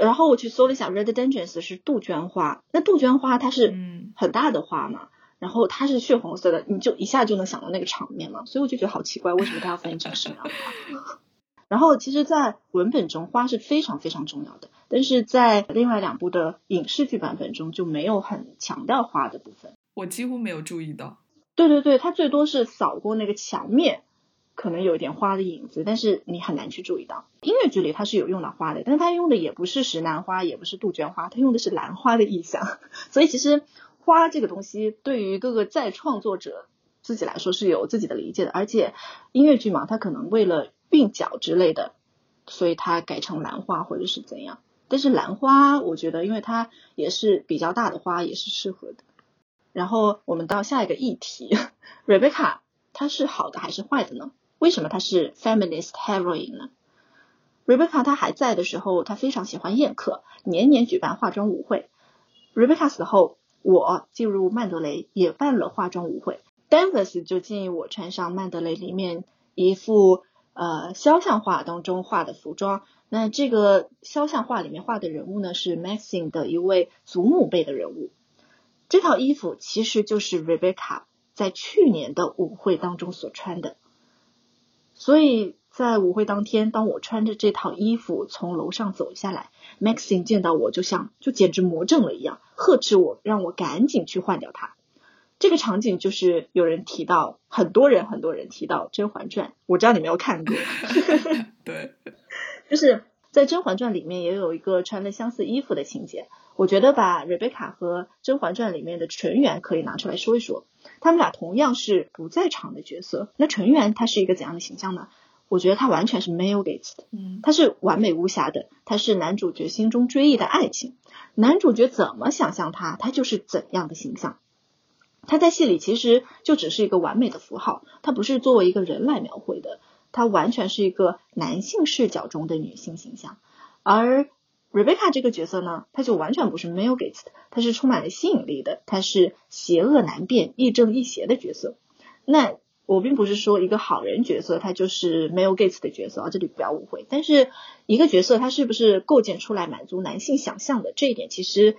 然后我去搜了一下，red dendrons 是杜鹃花。那杜鹃花它是很大的花嘛，然后它是血红色的，你就一下就能想到那个场面嘛。所以我就觉得好奇怪，为什么它要翻译成石楠花？(laughs) 然后其实，在文本中，花是非常非常重要的，但是在另外两部的影视剧版本中就没有很强调花的部分。我几乎没有注意到。对对对，它最多是扫过那个墙面，可能有一点花的影子，但是你很难去注意到。音乐剧里它是有用到花的，但是它用的也不是石楠花，也不是杜鹃花，它用的是兰花的意象。(laughs) 所以其实花这个东西，对于各个再创作者自己来说是有自己的理解的，而且音乐剧嘛，它可能为了韵脚之类的，所以它改成兰花或者是怎样。但是兰花，我觉得因为它也是比较大的花，也是适合的。然后我们到下一个议题，(laughs) Rebecca，她是好的还是坏的呢？为什么她是 feminist heroine 呢？Rebecca 她还在的时候，她非常喜欢宴客，年年举办化妆舞会。Rebecca 死后，我进入曼德雷也办了化妆舞会，Danvers 就建议我穿上曼德雷里面。一幅呃肖像画当中画的服装，那这个肖像画里面画的人物呢是 Maxine 的一位祖母辈的人物。这套衣服其实就是 Rebecca 在去年的舞会当中所穿的。所以在舞会当天，当我穿着这套衣服从楼上走下来，Maxine 见到我就像就简直魔怔了一样，呵斥我，让我赶紧去换掉它。这个场景就是有人提到，很多人很多人提到《甄嬛传》，我知道你没有看过。(laughs) 对，就是在《甄嬛传》里面也有一个穿了相似衣服的情节。我觉得把 Rebecca 和《甄嬛传》里面的纯元可以拿出来说一说，他们俩同样是不在场的角色。那纯元他是一个怎样的形象呢？我觉得他完全是 male gaze 的，嗯，他是完美无瑕的，他是男主角心中追忆的爱情，男主角怎么想象他，他就是怎样的形象。他在戏里其实就只是一个完美的符号，他不是作为一个人来描绘的，他完全是一个男性视角中的女性形象。而 Rebecca 这个角色呢，他就完全不是 male gaze 的，他是充满了吸引力的，他是邪恶难辨、亦正亦邪的角色。那我并不是说一个好人角色他就是 male gaze 的角色啊，这里不要误会。但是一个角色他是不是构建出来满足男性想象的这一点，其实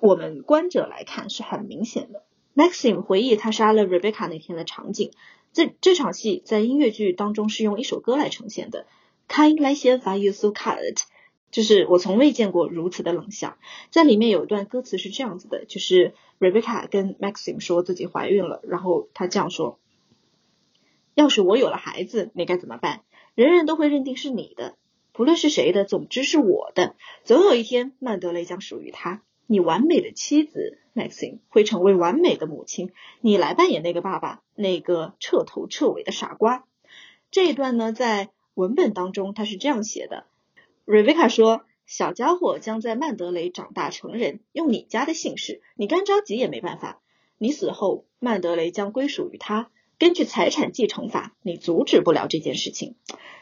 我们观者来看是很明显的。Maxim 回忆他杀了 Rebecca 那天的场景，这这场戏在音乐剧当中是用一首歌来呈现的。Kind like why you so cut 就是我从未见过如此的冷笑。在里面有一段歌词是这样子的，就是 Rebecca 跟 Maxim 说自己怀孕了，然后他这样说：要是我有了孩子，你该怎么办？人人都会认定是你的，不论是谁的，总之是我的。总有一天，曼德雷将属于他。你完美的妻子 Maxim 会成为完美的母亲，你来扮演那个爸爸，那个彻头彻尾的傻瓜。这一段呢，在文本当中他是这样写的：Rebecca 说，小家伙将在曼德雷长大成人，用你家的姓氏，你干着急也没办法。你死后，曼德雷将归属于他，根据财产继承法，你阻止不了这件事情。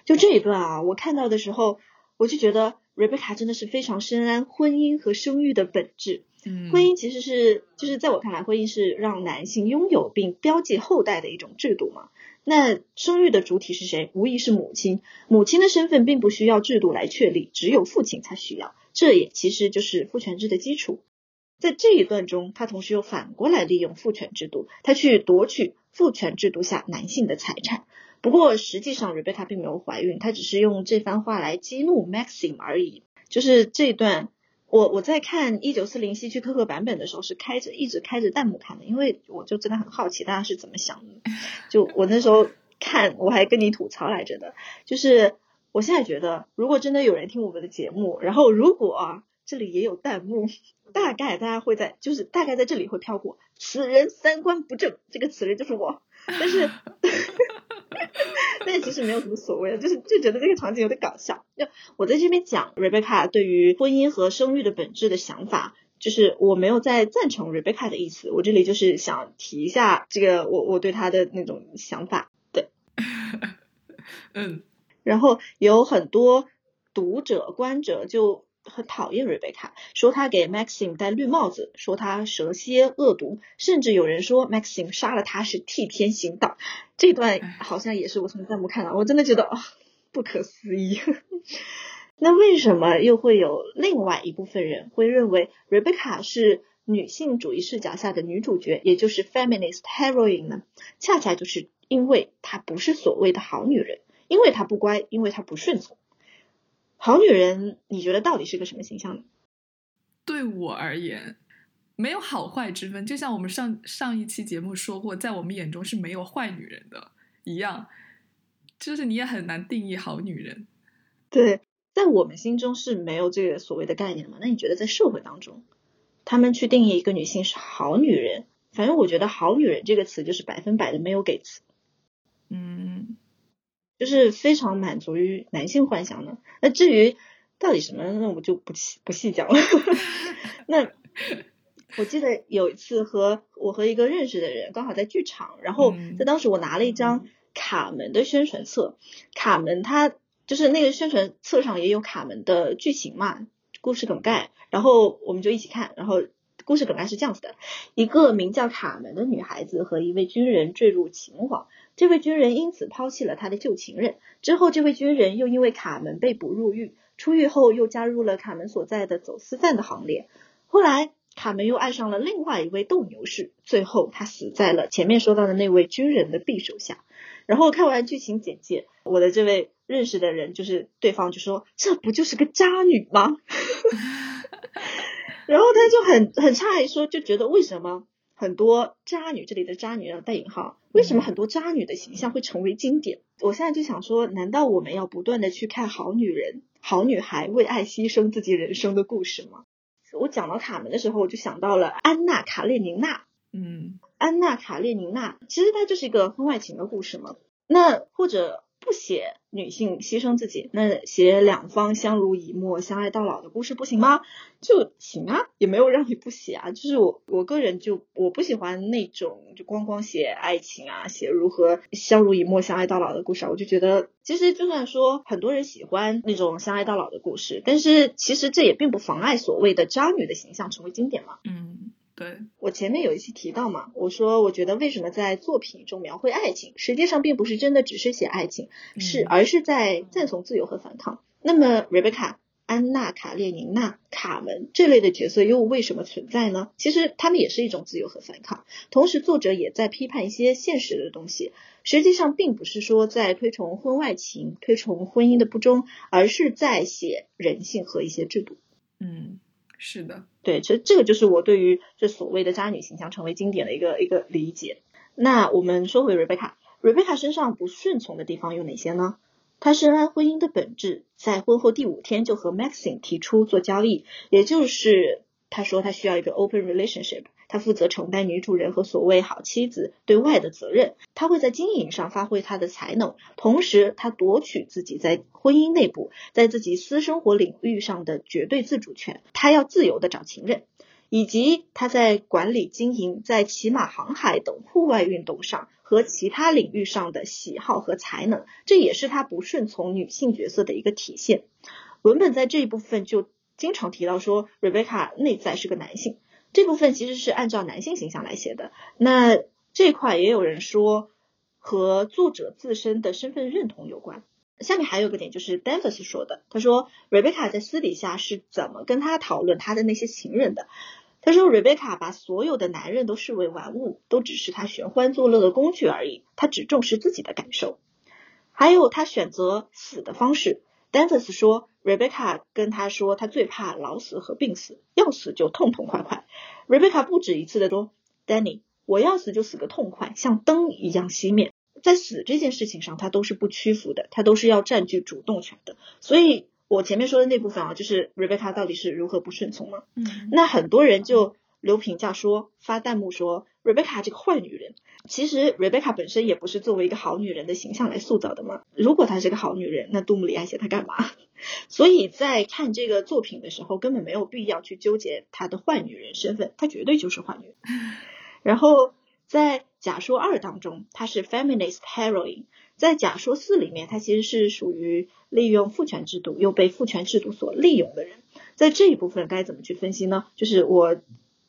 就这一段啊，我看到的时候，我就觉得。Rebecca 真的是非常深谙婚姻和生育的本质。婚姻其实是，就是在我看来，婚姻是让男性拥有并标记后代的一种制度嘛。那生育的主体是谁？无疑是母亲。母亲的身份并不需要制度来确立，只有父亲才需要。这也其实就是父权制的基础。在这一段中，他同时又反过来利用父权制度，他去夺取父权制度下男性的财产。不过实际上，Rebecca 并没有怀孕，她只是用这番话来激怒 Maxim 而已。就是这段，我我在看一九四零希区柯克版本的时候是开着一直开着弹幕看的，因为我就真的很好奇大家是怎么想的。(laughs) 就我那时候看，我还跟你吐槽来着的，就是我现在觉得，如果真的有人听我们的节目，然后如果啊这里也有弹幕，大概大家会在，就是大概在这里会飘过“此人三观不正”这个此人就是我，但是，(laughs) 但其实没有什么所谓的，就是就觉得这个场景有点搞笑。就我在这边讲 Rebecca 对于婚姻和生育的本质的想法。就是我没有在赞成 Rebecca 的意思，我这里就是想提一下这个我我对他的那种想法，对，(laughs) 嗯，然后有很多读者观者就很讨厌 Rebecca，说她给 Maxim 戴绿帽子，说她蛇蝎恶毒，甚至有人说 Maxim 杀了她是替天行道，这段好像也是我从弹幕看到，我真的觉得啊不可思议。(laughs) 那为什么又会有另外一部分人会认为 Rebecca 是女性主义视角下的女主角，也就是 feminist heroine 呢？恰恰就是因为她不是所谓的好女人，因为她不乖，因为她不顺从。好女人，你觉得到底是个什么形象呢？对我而言，没有好坏之分，就像我们上上一期节目说过，在我们眼中是没有坏女人的一样，就是你也很难定义好女人。对。在我们心中是没有这个所谓的概念嘛？那你觉得在社会当中，他们去定义一个女性是好女人，反正我觉得“好女人”这个词就是百分百的没有给词，嗯，就是非常满足于男性幻想的。那至于到底什么，那我就不细不细讲了。(laughs) 那我记得有一次和我和一个认识的人刚好在剧场，然后在当时我拿了一张卡门的宣传册，卡门它。就是那个宣传册上也有卡门的剧情嘛，故事梗概，然后我们就一起看。然后故事梗概是这样子的：一个名叫卡门的女孩子和一位军人坠入情网，这位军人因此抛弃了他的旧情人。之后，这位军人又因为卡门被捕入狱，出狱后又加入了卡门所在的走私犯的行列。后来，卡门又爱上了另外一位斗牛士，最后他死在了前面说到的那位军人的匕首下。然后看完剧情简介，我的这位。认识的人就是对方就说这不就是个渣女吗？(laughs) 然后他就很很诧异说，就觉得为什么很多渣女这里的渣女要带引号，为什么很多渣女的形象会成为经典？我现在就想说，难道我们要不断的去看好女人、好女孩为爱牺牲自己人生的故事吗？我讲到卡门的时候，我就想到了安娜卡列宁娜。嗯，安娜卡列宁娜其实它就是一个婚外情的故事嘛。那或者。不写女性牺牲自己，那写两方相濡以沫、相爱到老的故事不行吗？就行啊，也没有让你不写啊。就是我我个人就我不喜欢那种就光光写爱情啊，写如何相濡以沫、相爱到老的故事。我就觉得，其实就算说很多人喜欢那种相爱到老的故事，但是其实这也并不妨碍所谓的渣女的形象成为经典嘛。嗯。对我前面有一期提到嘛，我说我觉得为什么在作品中描绘爱情，实际上并不是真的只是写爱情，是而是在赞颂自由和反抗。那么 Rebecca、安娜、卡列宁娜、卡门这类的角色又为什么存在呢？其实他们也是一种自由和反抗，同时作者也在批判一些现实的东西。实际上并不是说在推崇婚外情、推崇婚姻的不忠，而是在写人性和一些制度。嗯。是的，对，其实这个就是我对于这所谓的渣女形象成为经典的一个一个理解。那我们说回瑞贝卡，瑞贝卡身上不顺从的地方有哪些呢？她深谙婚姻的本质，在婚后第五天就和 Maxine 提出做交易，也就是她说她需要一个 open relationship。他负责承担女主人和所谓好妻子对外的责任，他会在经营上发挥他的才能，同时他夺取自己在婚姻内部、在自己私生活领域上的绝对自主权。他要自由的找情人，以及他在管理、经营、在骑马、航海等户外运动上和其他领域上的喜好和才能，这也是他不顺从女性角色的一个体现。文本在这一部分就经常提到说，Rebecca 内在是个男性。这部分其实是按照男性形象来写的，那这块也有人说和作者自身的身份认同有关。下面还有个点就是 Danvers 说的，他说 Rebecca 在私底下是怎么跟他讨论他的那些情人的？他说 Rebecca 把所有的男人都视为玩物，都只是他寻欢作乐的工具而已，他只重视自己的感受。还有他选择死的方式。Danvers 说，Rebecca 跟他说，他最怕老死和病死，要死就痛痛快快。Rebecca 不止一次的说，Danny，我要死就死个痛快，像灯一样熄灭。在死这件事情上，他都是不屈服的，他都是要占据主动权的。所以，我前面说的那部分啊，就是 Rebecca 到底是如何不顺从嘛？嗯，那很多人就留评价说，发弹幕说 Rebecca 这个坏女人。其实 Rebecca 本身也不是作为一个好女人的形象来塑造的嘛。如果她是个好女人，那杜姆里爱写她干嘛？(laughs) 所以在看这个作品的时候，根本没有必要去纠结她的坏女人身份，她绝对就是坏女人。(laughs) 然后在假说二当中，她是 feminist heroine；在假说四里面，她其实是属于利用父权制度又被父权制度所利用的人。在这一部分该怎么去分析呢？就是我。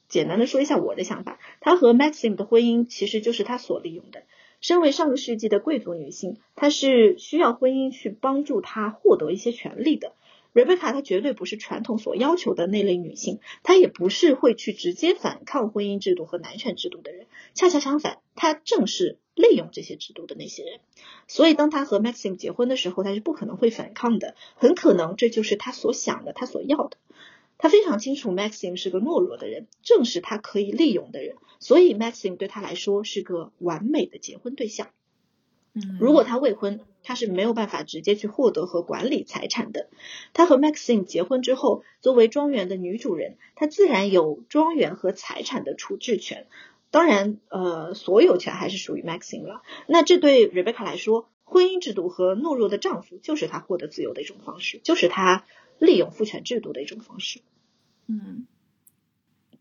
简单的说一下我的想法，她和 Maxim 的婚姻其实就是她所利用的。身为上个世纪的贵族女性，她是需要婚姻去帮助她获得一些权利的。Rebecca 她绝对不是传统所要求的那类女性，她也不是会去直接反抗婚姻制度和男权制度的人。恰恰相反，她正是利用这些制度的那些人。所以，当她和 Maxim 结婚的时候，她是不可能会反抗的。很可能这就是她所想的，她所要的。他非常清楚 Maxim 是个懦弱的人，正是他可以利用的人，所以 Maxim 对他来说是个完美的结婚对象。嗯，如果他未婚，他是没有办法直接去获得和管理财产的。他和 Maxim 结婚之后，作为庄园的女主人，她自然有庄园和财产的处置权。当然，呃，所有权还是属于 Maxim 了。那这对 Rebecca 来说，婚姻制度和懦弱的丈夫就是她获得自由的一种方式，就是她。利用父权制度的一种方式。嗯，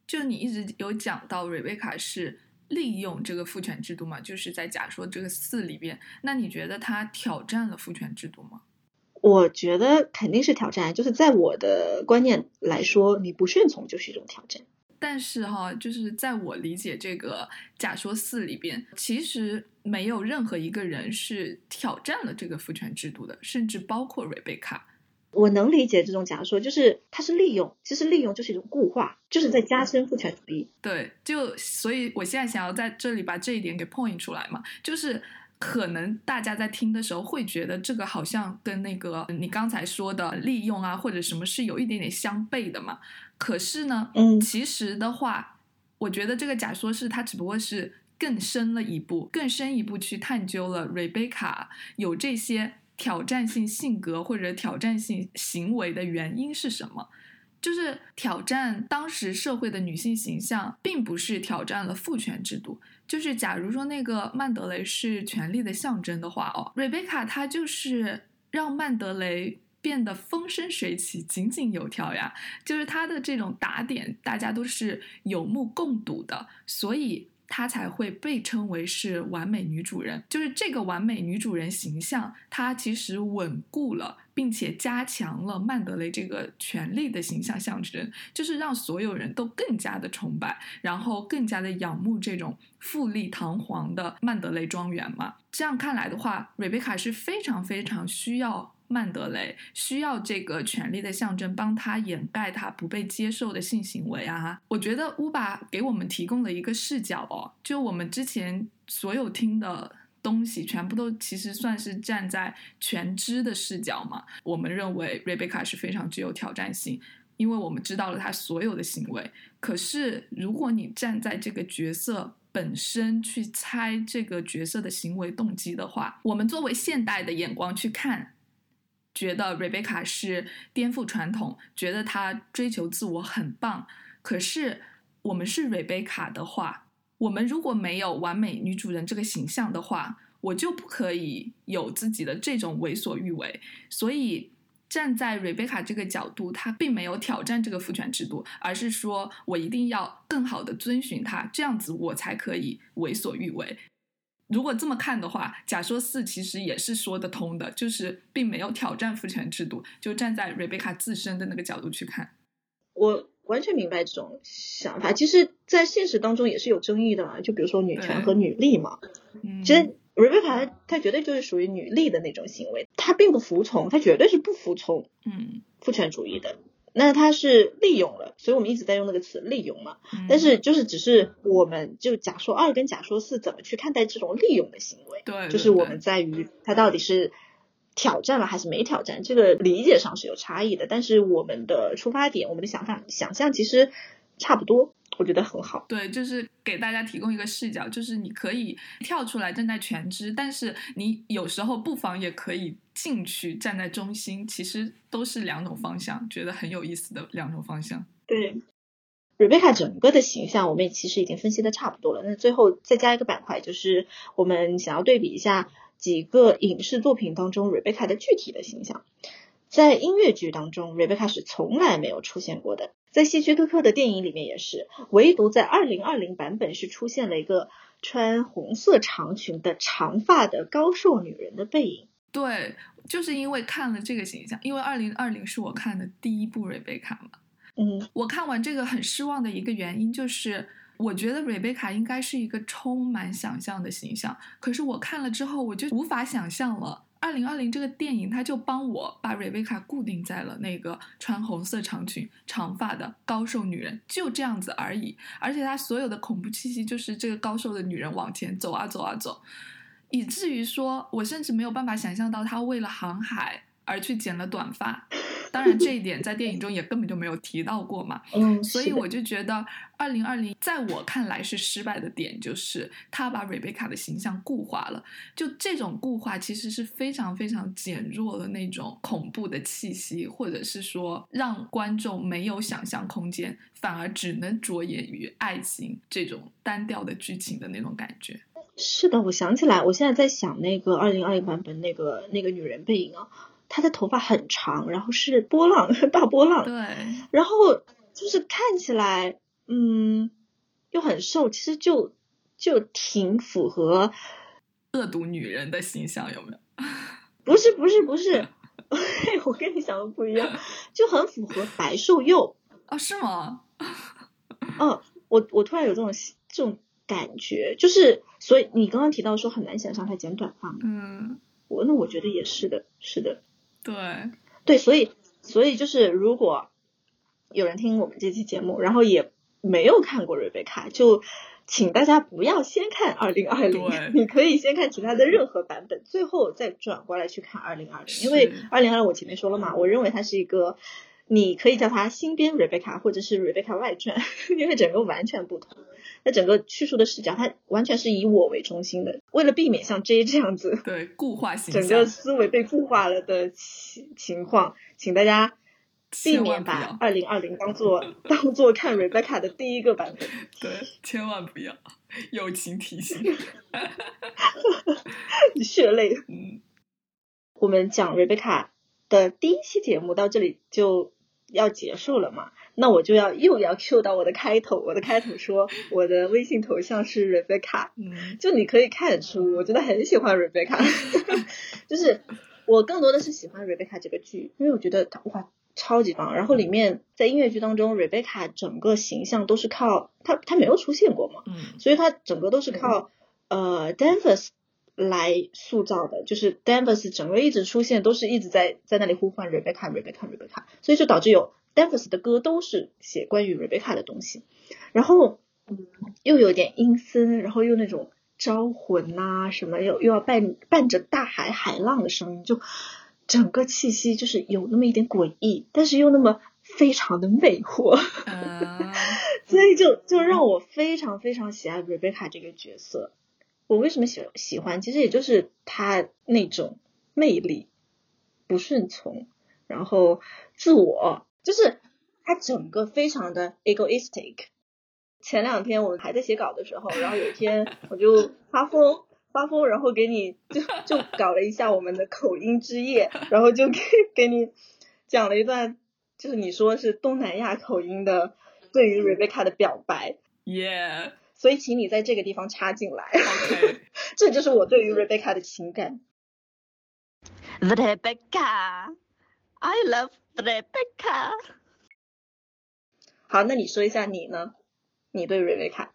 就你一直有讲到瑞贝卡是利用这个父权制度嘛？就是在假说这个四里边，那你觉得他挑战了父权制度吗？我觉得肯定是挑战，就是在我的观念来说，你不顺从就是一种挑战。但是哈，就是在我理解这个假说四里边，其实没有任何一个人是挑战了这个父权制度的，甚至包括瑞贝卡。我能理解这种假说，就是它是利用，其实利用就是一种固化，就是在加深父权主义。对，就所以我现在想要在这里把这一点给 point 出来嘛，就是可能大家在听的时候会觉得这个好像跟那个你刚才说的利用啊或者什么是有一点点相悖的嘛。可是呢，嗯，其实的话，我觉得这个假说是它只不过是更深了一步，更深一步去探究了 Rebecca 有这些。挑战性性格或者挑战性行为的原因是什么？就是挑战当时社会的女性形象，并不是挑战了父权制度。就是假如说那个曼德雷是权力的象征的话，哦，瑞贝卡她就是让曼德雷变得风生水起、井井有条呀。就是她的这种打点，大家都是有目共睹的，所以。她才会被称为是完美女主人，就是这个完美女主人形象，她其实稳固了，并且加强了曼德雷这个权力的形象象征，就是让所有人都更加的崇拜，然后更加的仰慕这种富丽堂皇的曼德雷庄园嘛。这样看来的话，瑞贝卡是非常非常需要。曼德雷需要这个权力的象征帮他掩盖他不被接受的性行为啊！我觉得乌巴给我们提供了一个视角哦，就我们之前所有听的东西，全部都其实算是站在全知的视角嘛。我们认为瑞贝卡是非常具有挑战性，因为我们知道了他所有的行为。可是如果你站在这个角色本身去猜这个角色的行为动机的话，我们作为现代的眼光去看。觉得 Rebecca 是颠覆传统，觉得她追求自我很棒。可是我们是 Rebecca 的话，我们如果没有完美女主人这个形象的话，我就不可以有自己的这种为所欲为。所以站在 Rebecca 这个角度，她并没有挑战这个父权制度，而是说我一定要更好的遵循它，这样子我才可以为所欲为。如果这么看的话，假说四其实也是说得通的，就是并没有挑战父权制度。就站在瑞贝卡自身的那个角度去看，我完全明白这种想法。其实，在现实当中也是有争议的嘛，就比如说女权和女力嘛。嗯，其实瑞贝卡她绝对就是属于女力的那种行为，她并不服从，她绝对是不服从嗯父权主义的。那它是利用了，所以我们一直在用那个词利用嘛。嗯但是就是只是我们就假说二跟假说四怎么去看待这种利用的行为，对，就是我们在于它到底是挑战了还是没挑战，这个理解上是有差异的。但是我们的出发点，我们的想法想象其实差不多。我觉得很好。对，就是给大家提供一个视角，就是你可以跳出来站在全知，但是你有时候不妨也可以进去站在中心，其实都是两种方向，觉得很有意思的两种方向。对，Rebecca 整个的形象我们也其实已经分析的差不多了，那最后再加一个板块，就是我们想要对比一下几个影视作品当中 Rebecca 的具体的形象。在音乐剧当中，Rebecca 是从来没有出现过的。在希区柯克的电影里面也是，唯独在二零二零版本是出现了一个穿红色长裙的长发的高瘦女人的背影。对，就是因为看了这个形象，因为二零二零是我看的第一部 Rebecca 嘛。嗯，我看完这个很失望的一个原因就是，我觉得 Rebecca 应该是一个充满想象的形象，可是我看了之后我就无法想象了。二零二零这个电影，他就帮我把瑞贝卡固定在了那个穿红色长裙、长发的高瘦女人，就这样子而已。而且他所有的恐怖气息就是这个高瘦的女人往前走啊走啊走，以至于说我甚至没有办法想象到她为了航海而去剪了短发。当然，这一点在电影中也根本就没有提到过嘛。嗯，所以我就觉得，二零二零在我看来是失败的点，就是他把瑞贝卡的形象固化了。就这种固化，其实是非常非常减弱了那种恐怖的气息，或者是说让观众没有想象空间，反而只能着眼于爱情这种单调的剧情的那种感觉。是的，我想起来，我现在在想那个二零二零版本那个那个女人背影啊。她的头发很长，然后是波浪 (laughs) 大波浪，对，然后就是看起来，嗯，又很瘦，其实就就挺符合恶毒女人的形象，有没有？不是不是不是，(laughs) 我跟你想的不一样，就很符合白瘦幼啊？是吗？嗯，(laughs) 我我突然有这种这种感觉，就是所以你刚刚提到说很难想象她剪短发，嗯，我那我觉得也是的，是的。对。对，所以所以就是如果有人听我们这期节目，然后也没有看过瑞贝卡，就请大家不要先看二零二零，你可以先看其他的任何版本，最后再转过来去看二零二零，因为二零二零我前面说了嘛，我认为它是一个你可以叫它新编瑞贝卡或者是瑞贝卡外传，(laughs) 因为整个完全不同。它整个叙述的视角，它完全是以我为中心的。为了避免像 J 这样子对固化形象，整个思维被固化了的情情况，请大家避免把二零二零当做当做看 Rebecca 的第一个版本。对，千万不要，友情提醒。(laughs) 血泪。嗯，我们讲 Rebecca 的第一期节目到这里就要结束了嘛？那我就要又要 Q 到我的开头，我的开头说我的微信头像是 Rebecca，嗯，就你可以看出，我真的很喜欢 Rebecca，(laughs) 就是我更多的是喜欢 Rebecca 这个剧，因为我觉得哇超级棒。然后里面在音乐剧当中，Rebecca 整个形象都是靠她，她没有出现过嘛，嗯，所以她整个都是靠呃 Danvers 来塑造的，就是 Danvers 整个一直出现都是一直在在那里呼唤 Rebecca，Rebecca，Rebecca，所以就导致有。Danvers 的歌都是写关于 Rebecca 的东西，然后嗯，又有点阴森，然后又那种招魂呐什么，又又要伴伴着大海海浪的声音，就整个气息就是有那么一点诡异，但是又那么非常的魅惑，(laughs) 所以就就让我非常非常喜爱 Rebecca 这个角色。我为什么喜喜欢？其实也就是他那种魅力，不顺从，然后自我。就是他整个非常的 egoistic。前两天我们还在写稿的时候，然后有一天我就发疯发疯，然后给你就就搞了一下我们的口音之夜，然后就给给你讲了一段，就是你说是东南亚口音的对于 Rebecca 的表白。Yeah。所以请你在这个地方插进来。OK。(laughs) 这就是我对于 Rebecca 的情感。Rebecca，I love。Rebecca，好，那你说一下你呢？你对 Rebecca，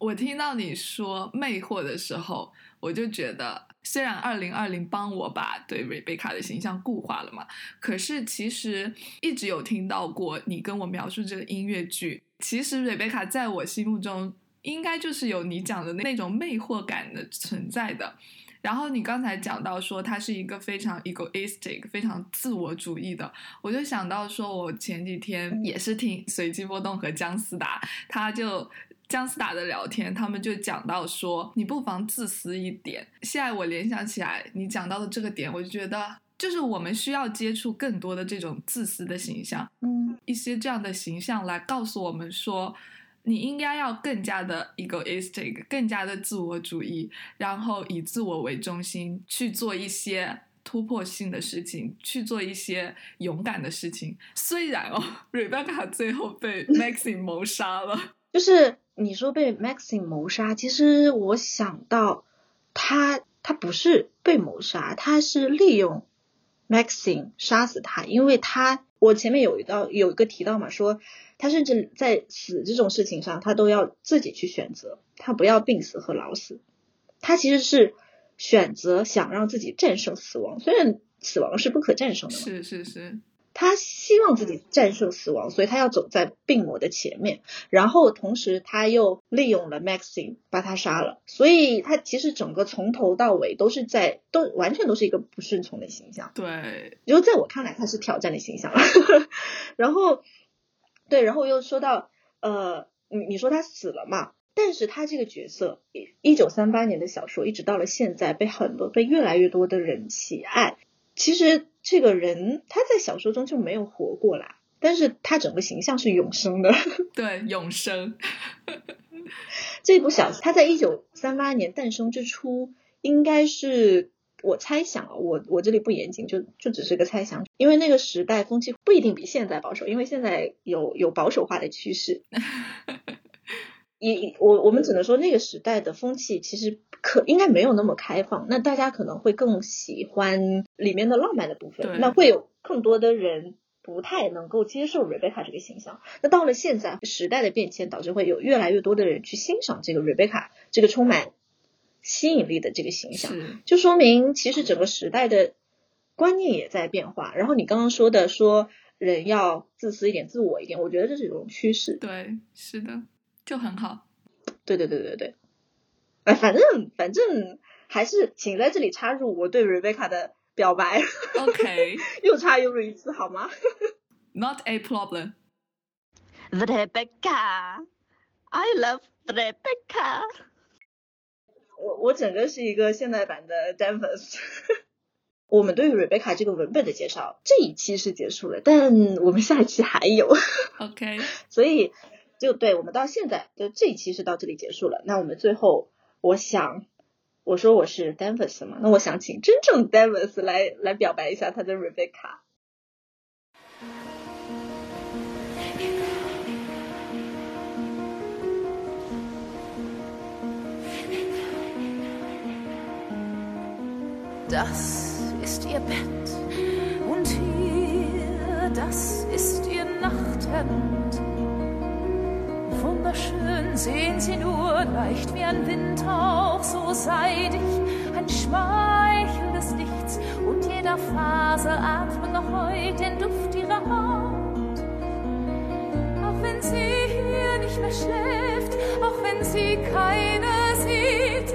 我听到你说魅惑的时候，我就觉得，虽然二零二零帮我把对 Rebecca 的形象固化了嘛，可是其实一直有听到过你跟我描述这个音乐剧，其实 Rebecca 在我心目中应该就是有你讲的那种魅惑感的存在的。然后你刚才讲到说他是一个非常 egoistic、非常自我主义的，我就想到说，我前几天也是听随机波动和姜思达，他就姜思达的聊天，他们就讲到说，你不妨自私一点。现在我联想起来你讲到的这个点，我就觉得，就是我们需要接触更多的这种自私的形象，嗯一些这样的形象来告诉我们说。你应该要更加的 egoistic，更加的自我主义，然后以自我为中心去做一些突破性的事情，去做一些勇敢的事情。虽然哦，(laughs) Rebecca 最后被 (laughs) Maxine 谋杀了，就是你说被 Maxine 谋杀，其实我想到他他不是被谋杀，他是利用 Maxine 杀死他，因为他我前面有一道有一个提到嘛，说他甚至在死这种事情上，他都要自己去选择，他不要病死和老死，他其实是选择想让自己战胜死亡，虽然死亡是不可战胜的，是是是，他希望自己战胜死亡，所以他要走在病魔的前面，然后同时他又利用了 Maxine 把他杀了，所以他其实整个从头到尾都是在都完全都是一个不顺从的形象，对，就在我看来他是挑战的形象，(laughs) 然后对，然后又说到呃，你你说他死了嘛？但是他这个角色，一九三八年的小说，一直到了现在，被很多被越来越多的人喜爱。其实这个人他在小说中就没有活过来，但是他整个形象是永生的。(laughs) 对，永生，这部小说他在一九三八年诞生之初，应该是我猜想啊，我我这里不严谨，就就只是个猜想，因为那个时代风气不一定比现在保守，因为现在有有保守化的趋势。(laughs) 也我我们只能说那个时代的风气其实可应该没有那么开放，那大家可能会更喜欢里面的浪漫的部分，那会有更多的人不太能够接受 Rebecca 这个形象。那到了现在，时代的变迁导致会有越来越多的人去欣赏这个 Rebecca 这个充满吸引力的这个形象，就说明其实整个时代的观念也在变化。然后你刚刚说的说人要自私一点、自我一点，我觉得这是一种趋势。对，是的，就很好。对对对对对，哎，反正反正还是请在这里插入我对 Rebecca 的表白，OK，(laughs) 又插入一次好吗？(laughs) not a problem。Rebecca. I love Rebecca. 我我整个是一个现代版的 Danvers。我们对于 Rebecca 这个文本的介绍这一期是结束了，但我们下一期还有，OK，(laughs) 所以就对我们到现在就这一期是到这里结束了。那我们最后，我想我说我是 Danvers 嘛，那我想请真正 Danvers 来来表白一下他的 Rebecca。Das ist ihr Bett und hier, das ist ihr Nachthemd. Wunderschön sehen sie nur, leicht wie ein Windhauch, so seidig, ein Schmeichel des Lichts und jeder Faser atmet noch heut den Duft ihrer Haut. Auch wenn sie hier nicht mehr schläft, auch wenn sie keine sieht,